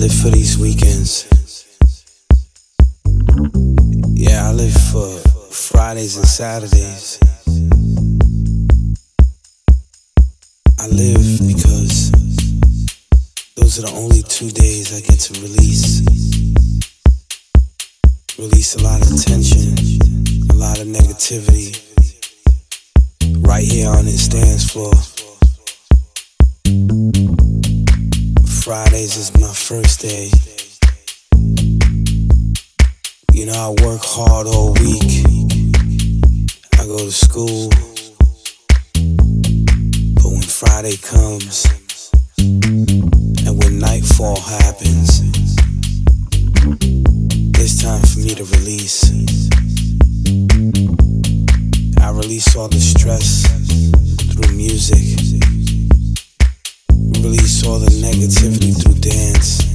live for these weekends. Yeah, I live for Fridays and Saturdays. I live because those are the only two days I get to release. Release a lot of tension, a lot of negativity. Right here on this dance floor. Fridays is my first day. You know, I work hard all week. I go to school. But when Friday comes, and when nightfall happens, it's time for me to release. I release all the stress through music. All the negativity through dance.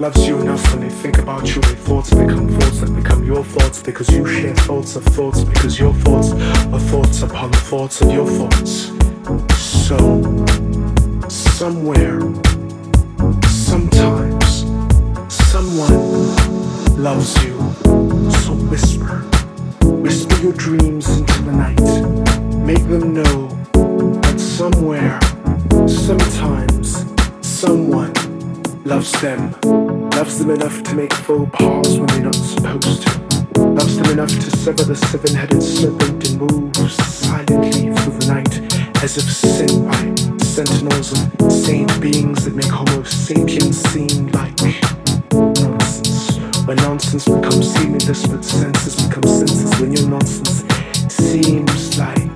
Loves you enough when they think about you, their thoughts become thoughts that become your thoughts because you share thoughts of thoughts because your thoughts are thoughts upon the thoughts of your thoughts. So, somewhere, sometimes, someone loves you. So whisper, whisper your dreams into the night. Make them know that somewhere, sometimes, someone loves them. Loves them enough to make faux pas when they're not supposed to. Loves them enough to sever the seven headed serpent and move silently through the night as if sent by sentinels of saint beings that make Homo sapiens seem like nonsense. when nonsense becomes seamless, but senses become senses. When your nonsense seems like,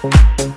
Thank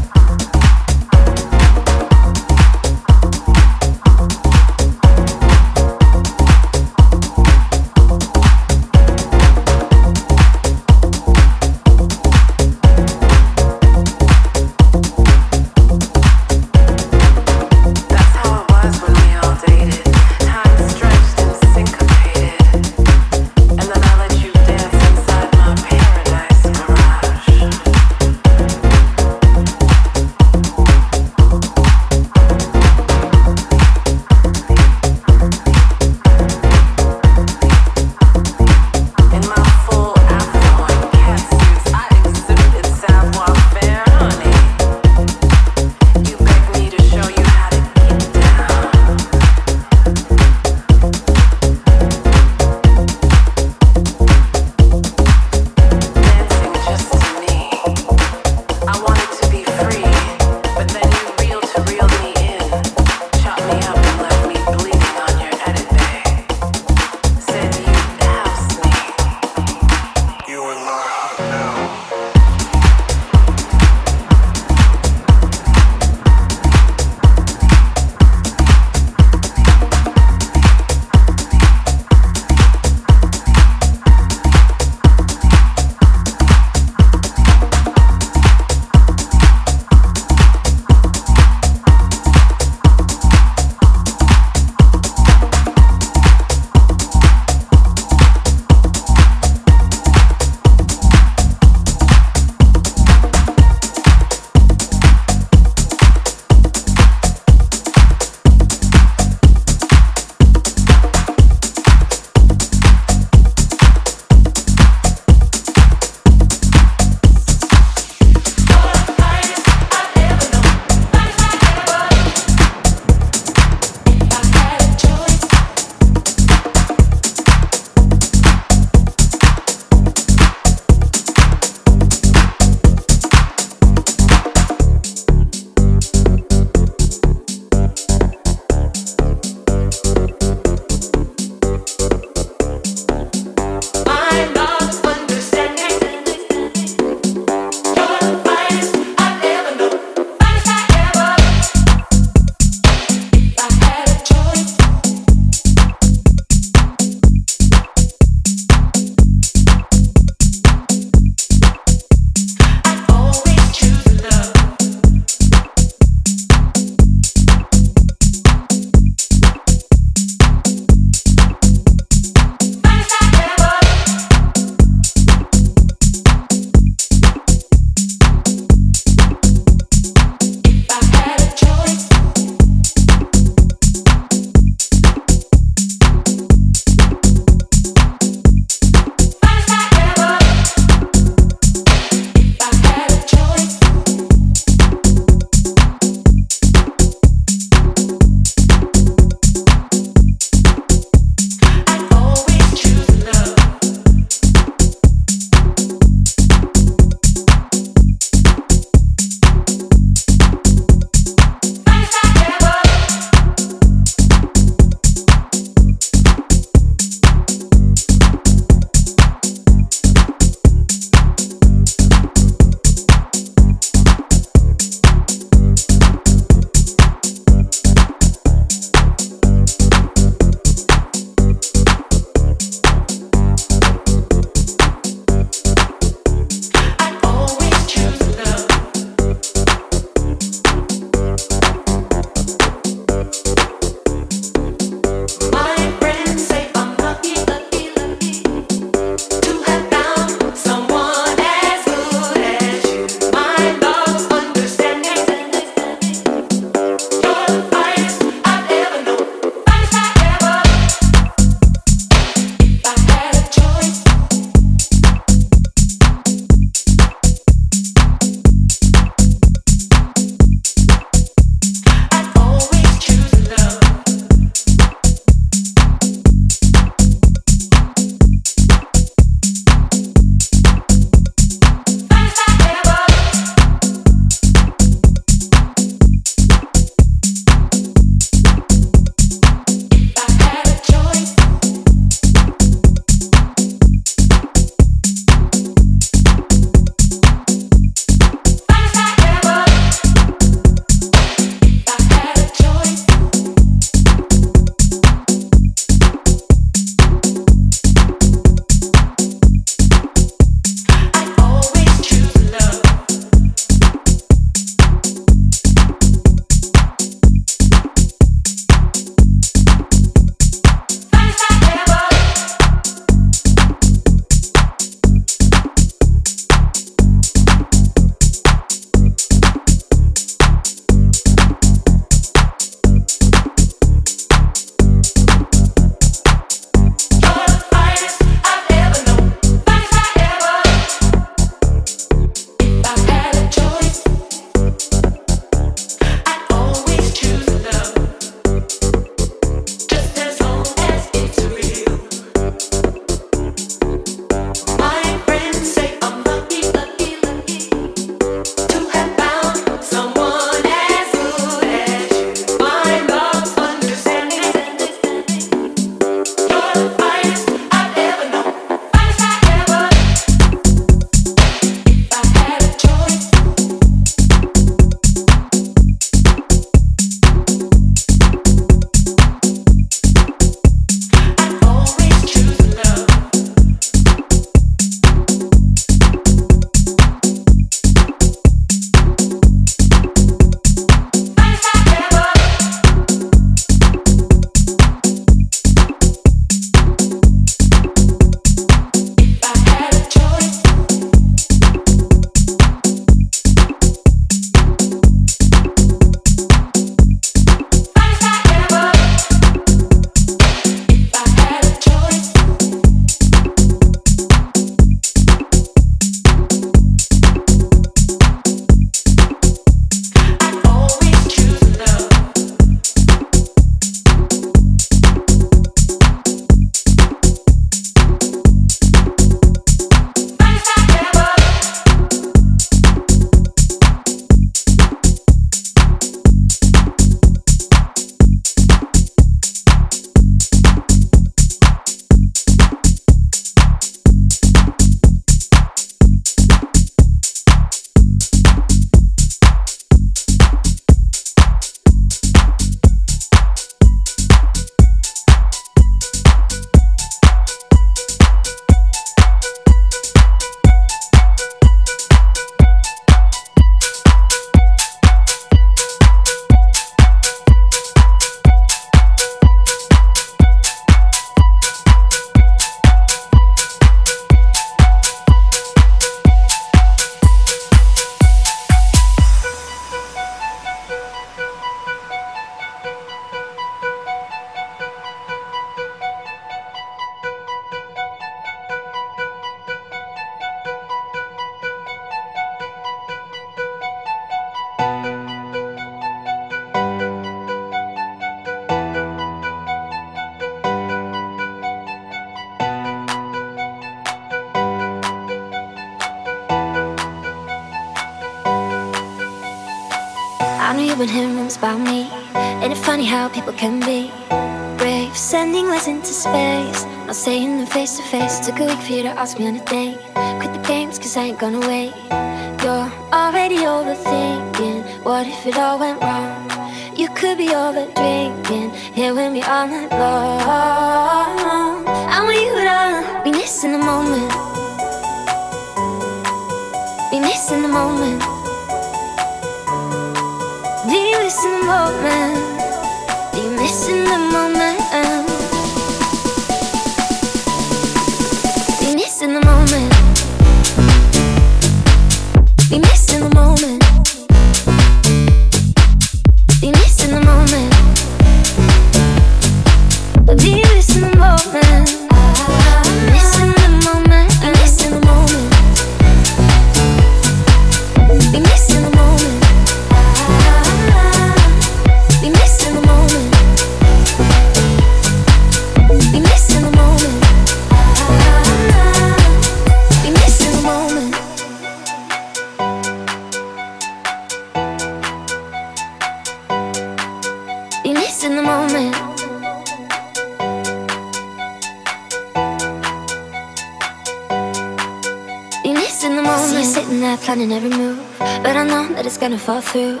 in every move, but I know that it's gonna fall through.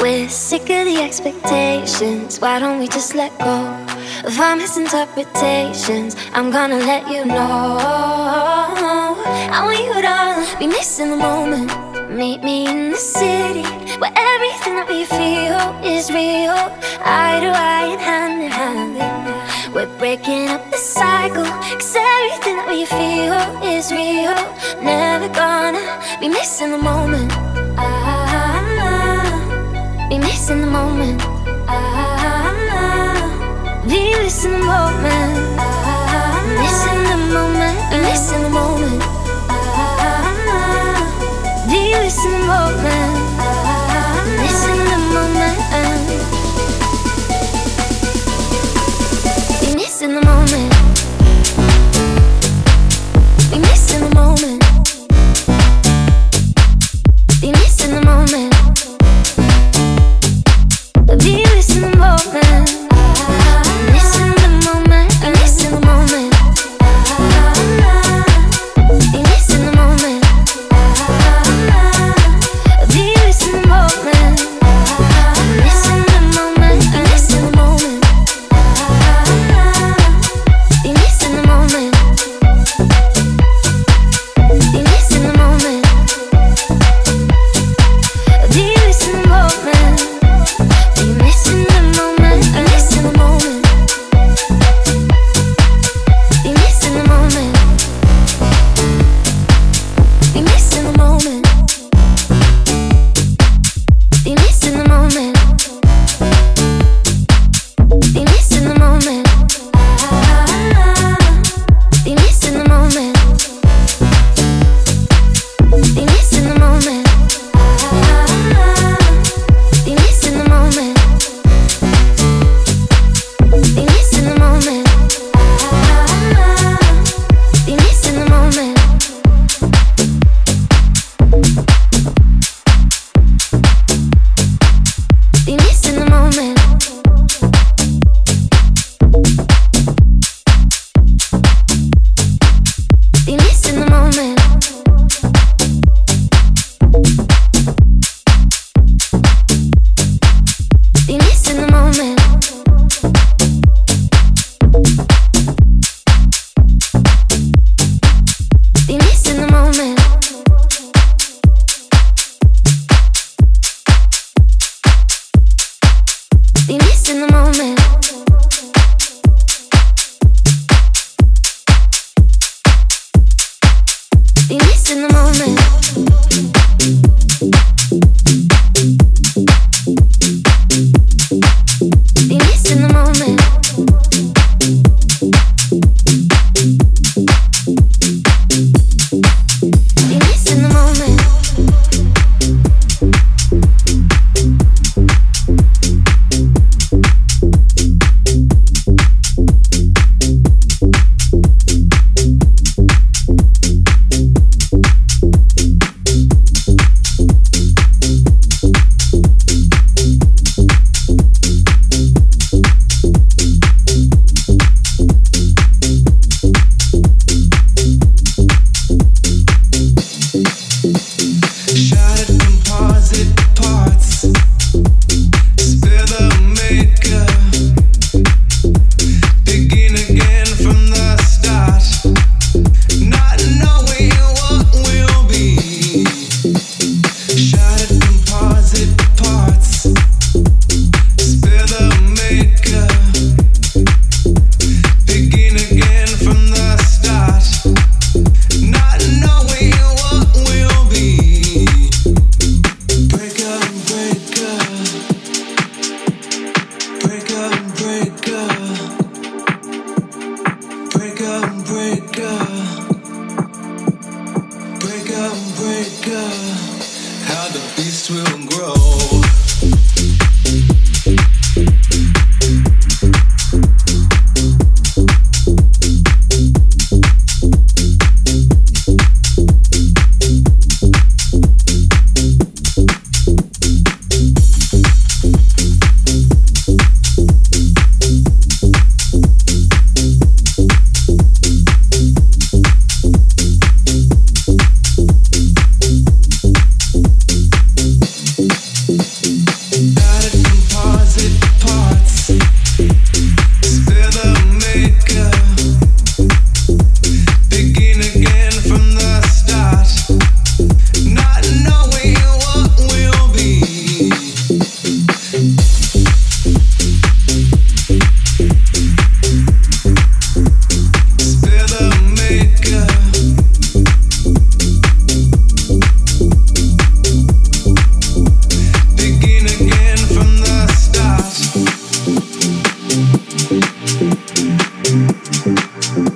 We're sick of the expectations. Why don't we just let go of our misinterpretations? I'm gonna let you know. I want you to be missing the moment. Meet me in the city where everything that we feel is real. Eye to eye and hand in hand. We're breaking up the cycle. Cause everything that we feel is real. Never gonna be missing the moment. Ah, be missing the moment. Ah, be missing the moment. Ah, missing the moment. Be missing the moment. Ah, be missing the moment.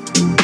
Somebody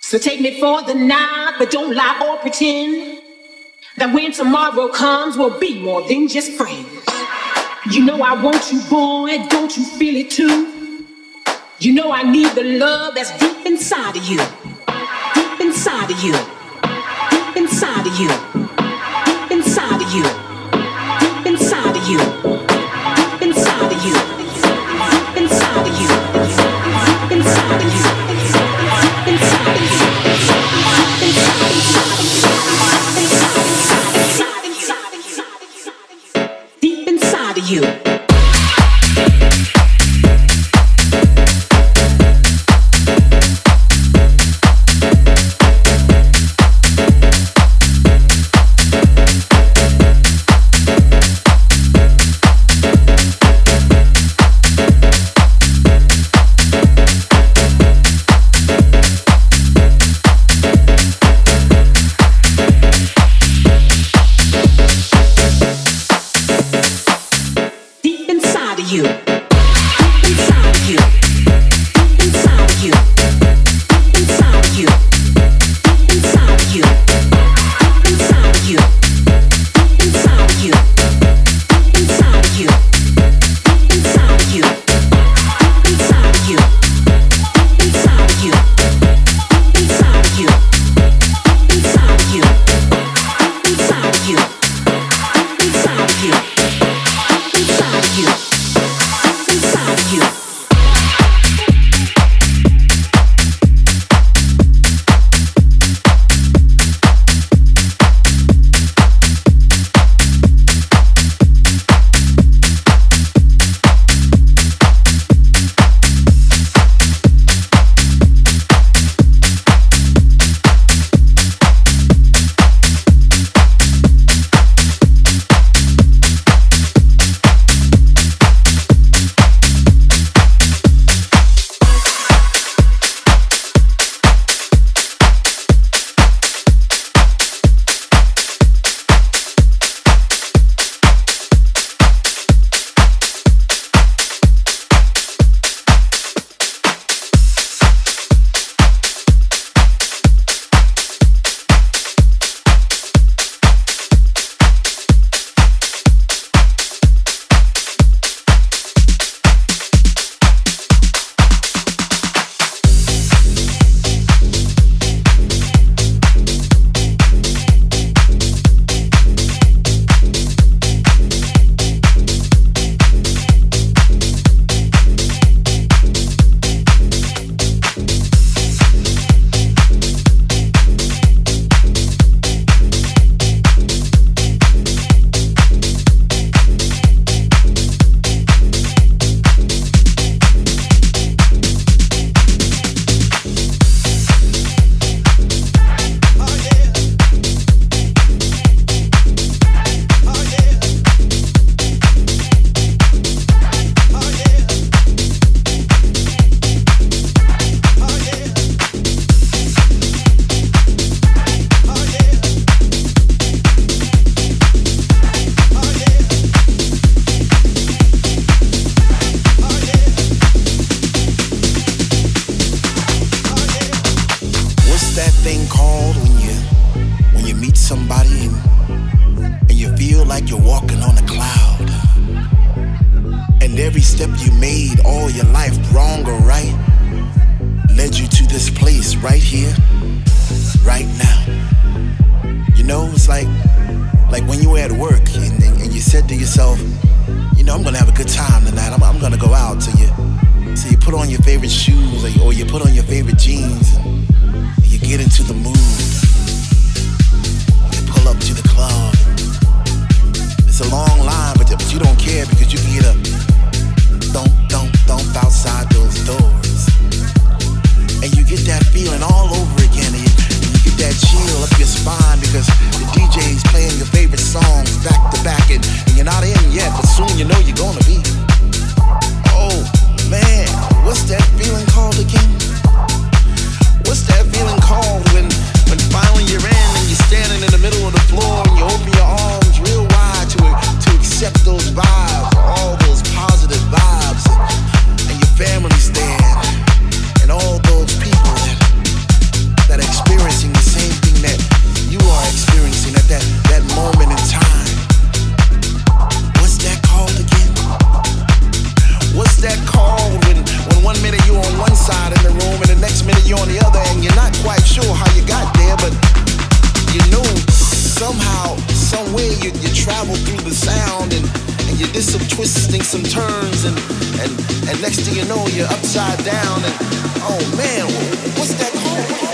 So take me for the night, but don't lie or pretend that when tomorrow comes, we'll be more than just friends. You know I want you, boy, don't you feel it too? You know I need the love that's deep inside of you. Deep inside of you. Deep inside of you. Deep inside of you. Deep inside of you. Deep inside of you. Deep inside of you. Deep inside of you. And every step you made all your life, wrong or right, led you to this place right here, right now. You know, it's like like when you were at work and, and, you said to yourself, you know, I'm gonna have a good time tonight. I'm, I'm gonna go out. So you so you put on your favorite shoes or you, or you put on your favorite jeans. And, you get into the mood. You pull up to the club. It's a long line, but, but you don't care because you can get a thump, thump, outside those doors. And you get that feeling all over again. And you, get that chill up your spine because the DJ's playing your favorite songs back to back. And, and you're not in yet, but soon you know you're gonna be. Oh, man, what's that feeling called again? What's that feeling called when, when finally you're in and you're standing in the middle of the floor and you open your arms real wide to to accept those vibes, all way you, you travel through the sound and, and you did some twisting, some turns, and, and, and next thing you know, you're upside down. And oh man, what's that called?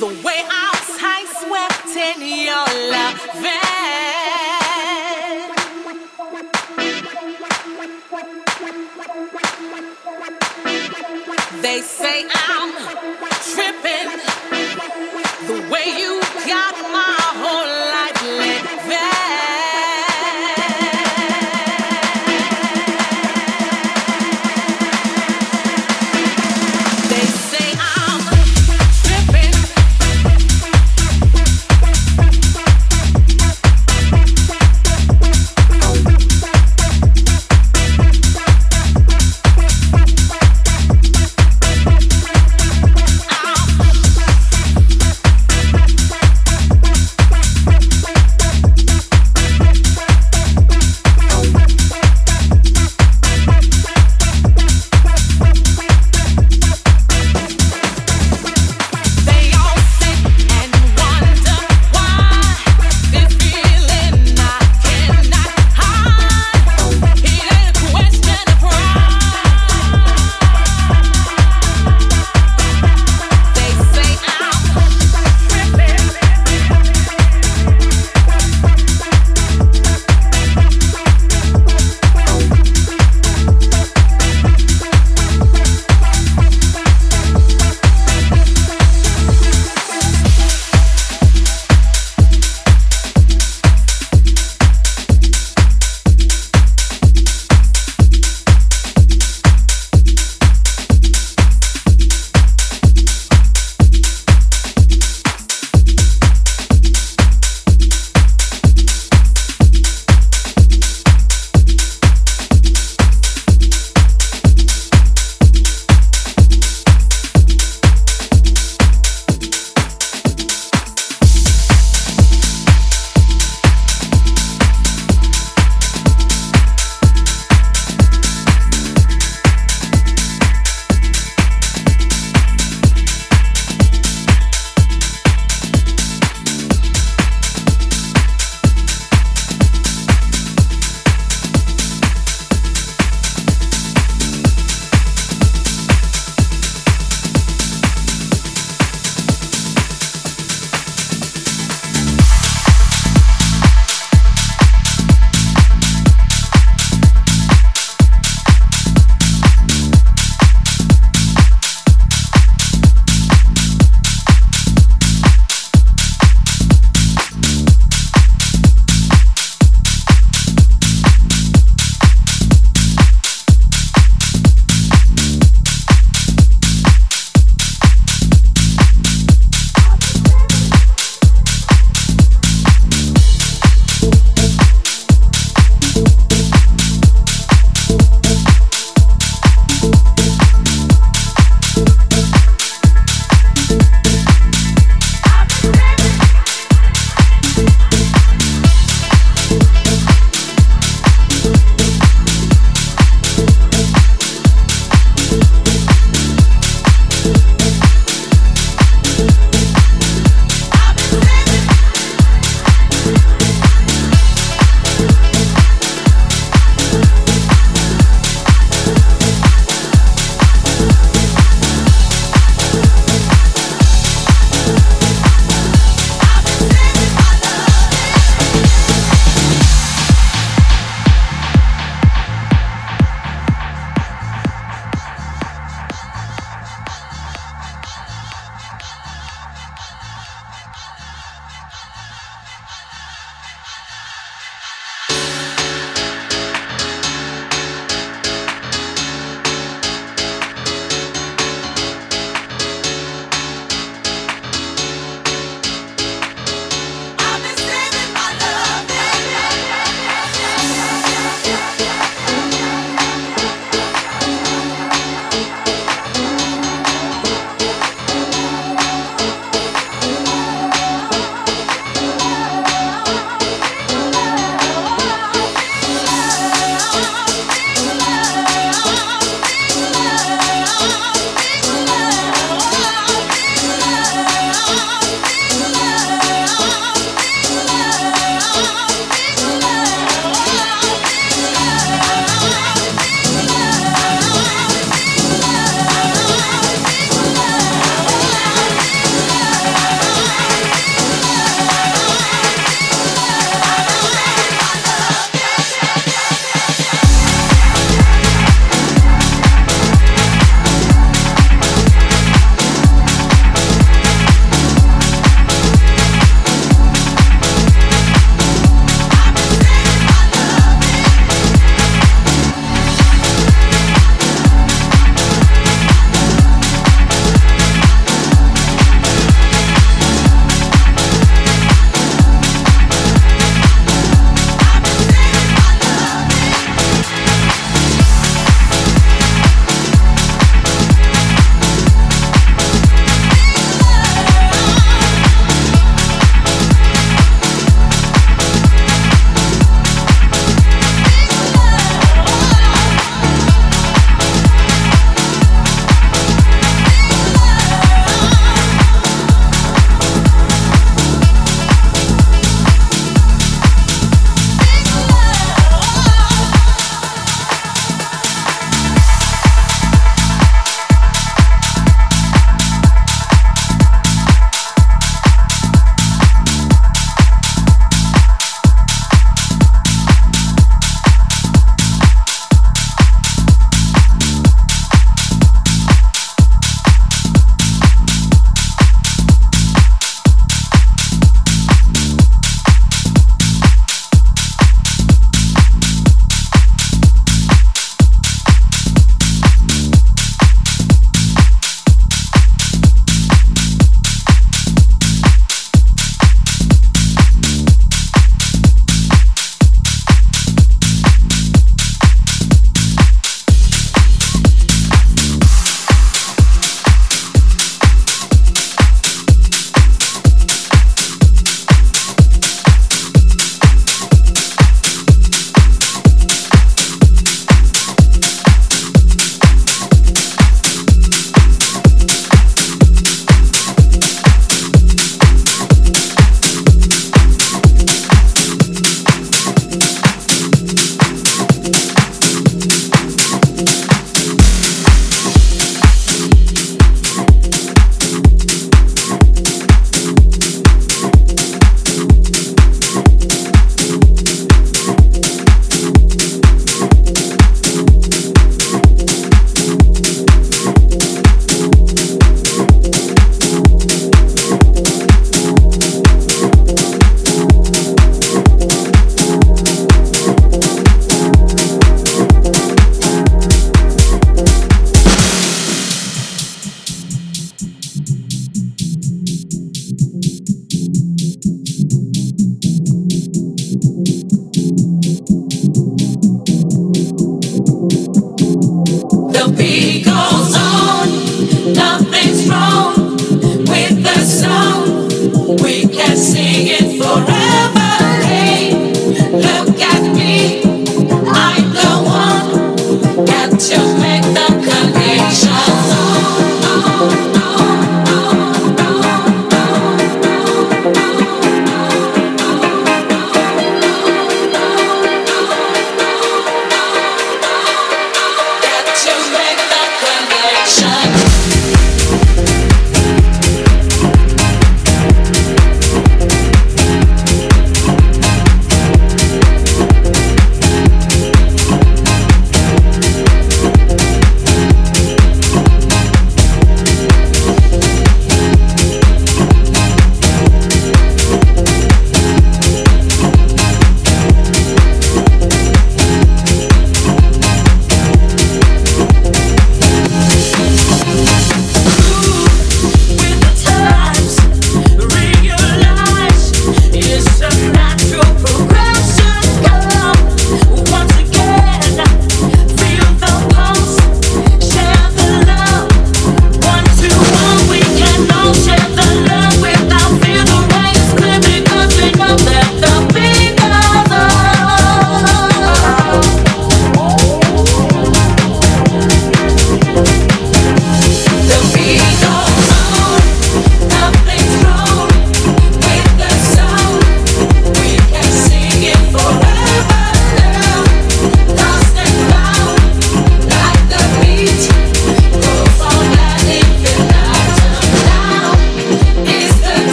the way I was high swept in your loving. They say I'm tripping the way you got my whole life.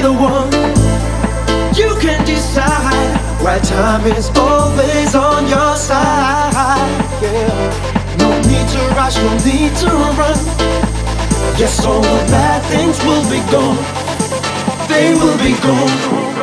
the one. You can decide why time is always on your side. Yeah. No need to rush, no need to run. Yes, all the bad things will be gone. They will be gone.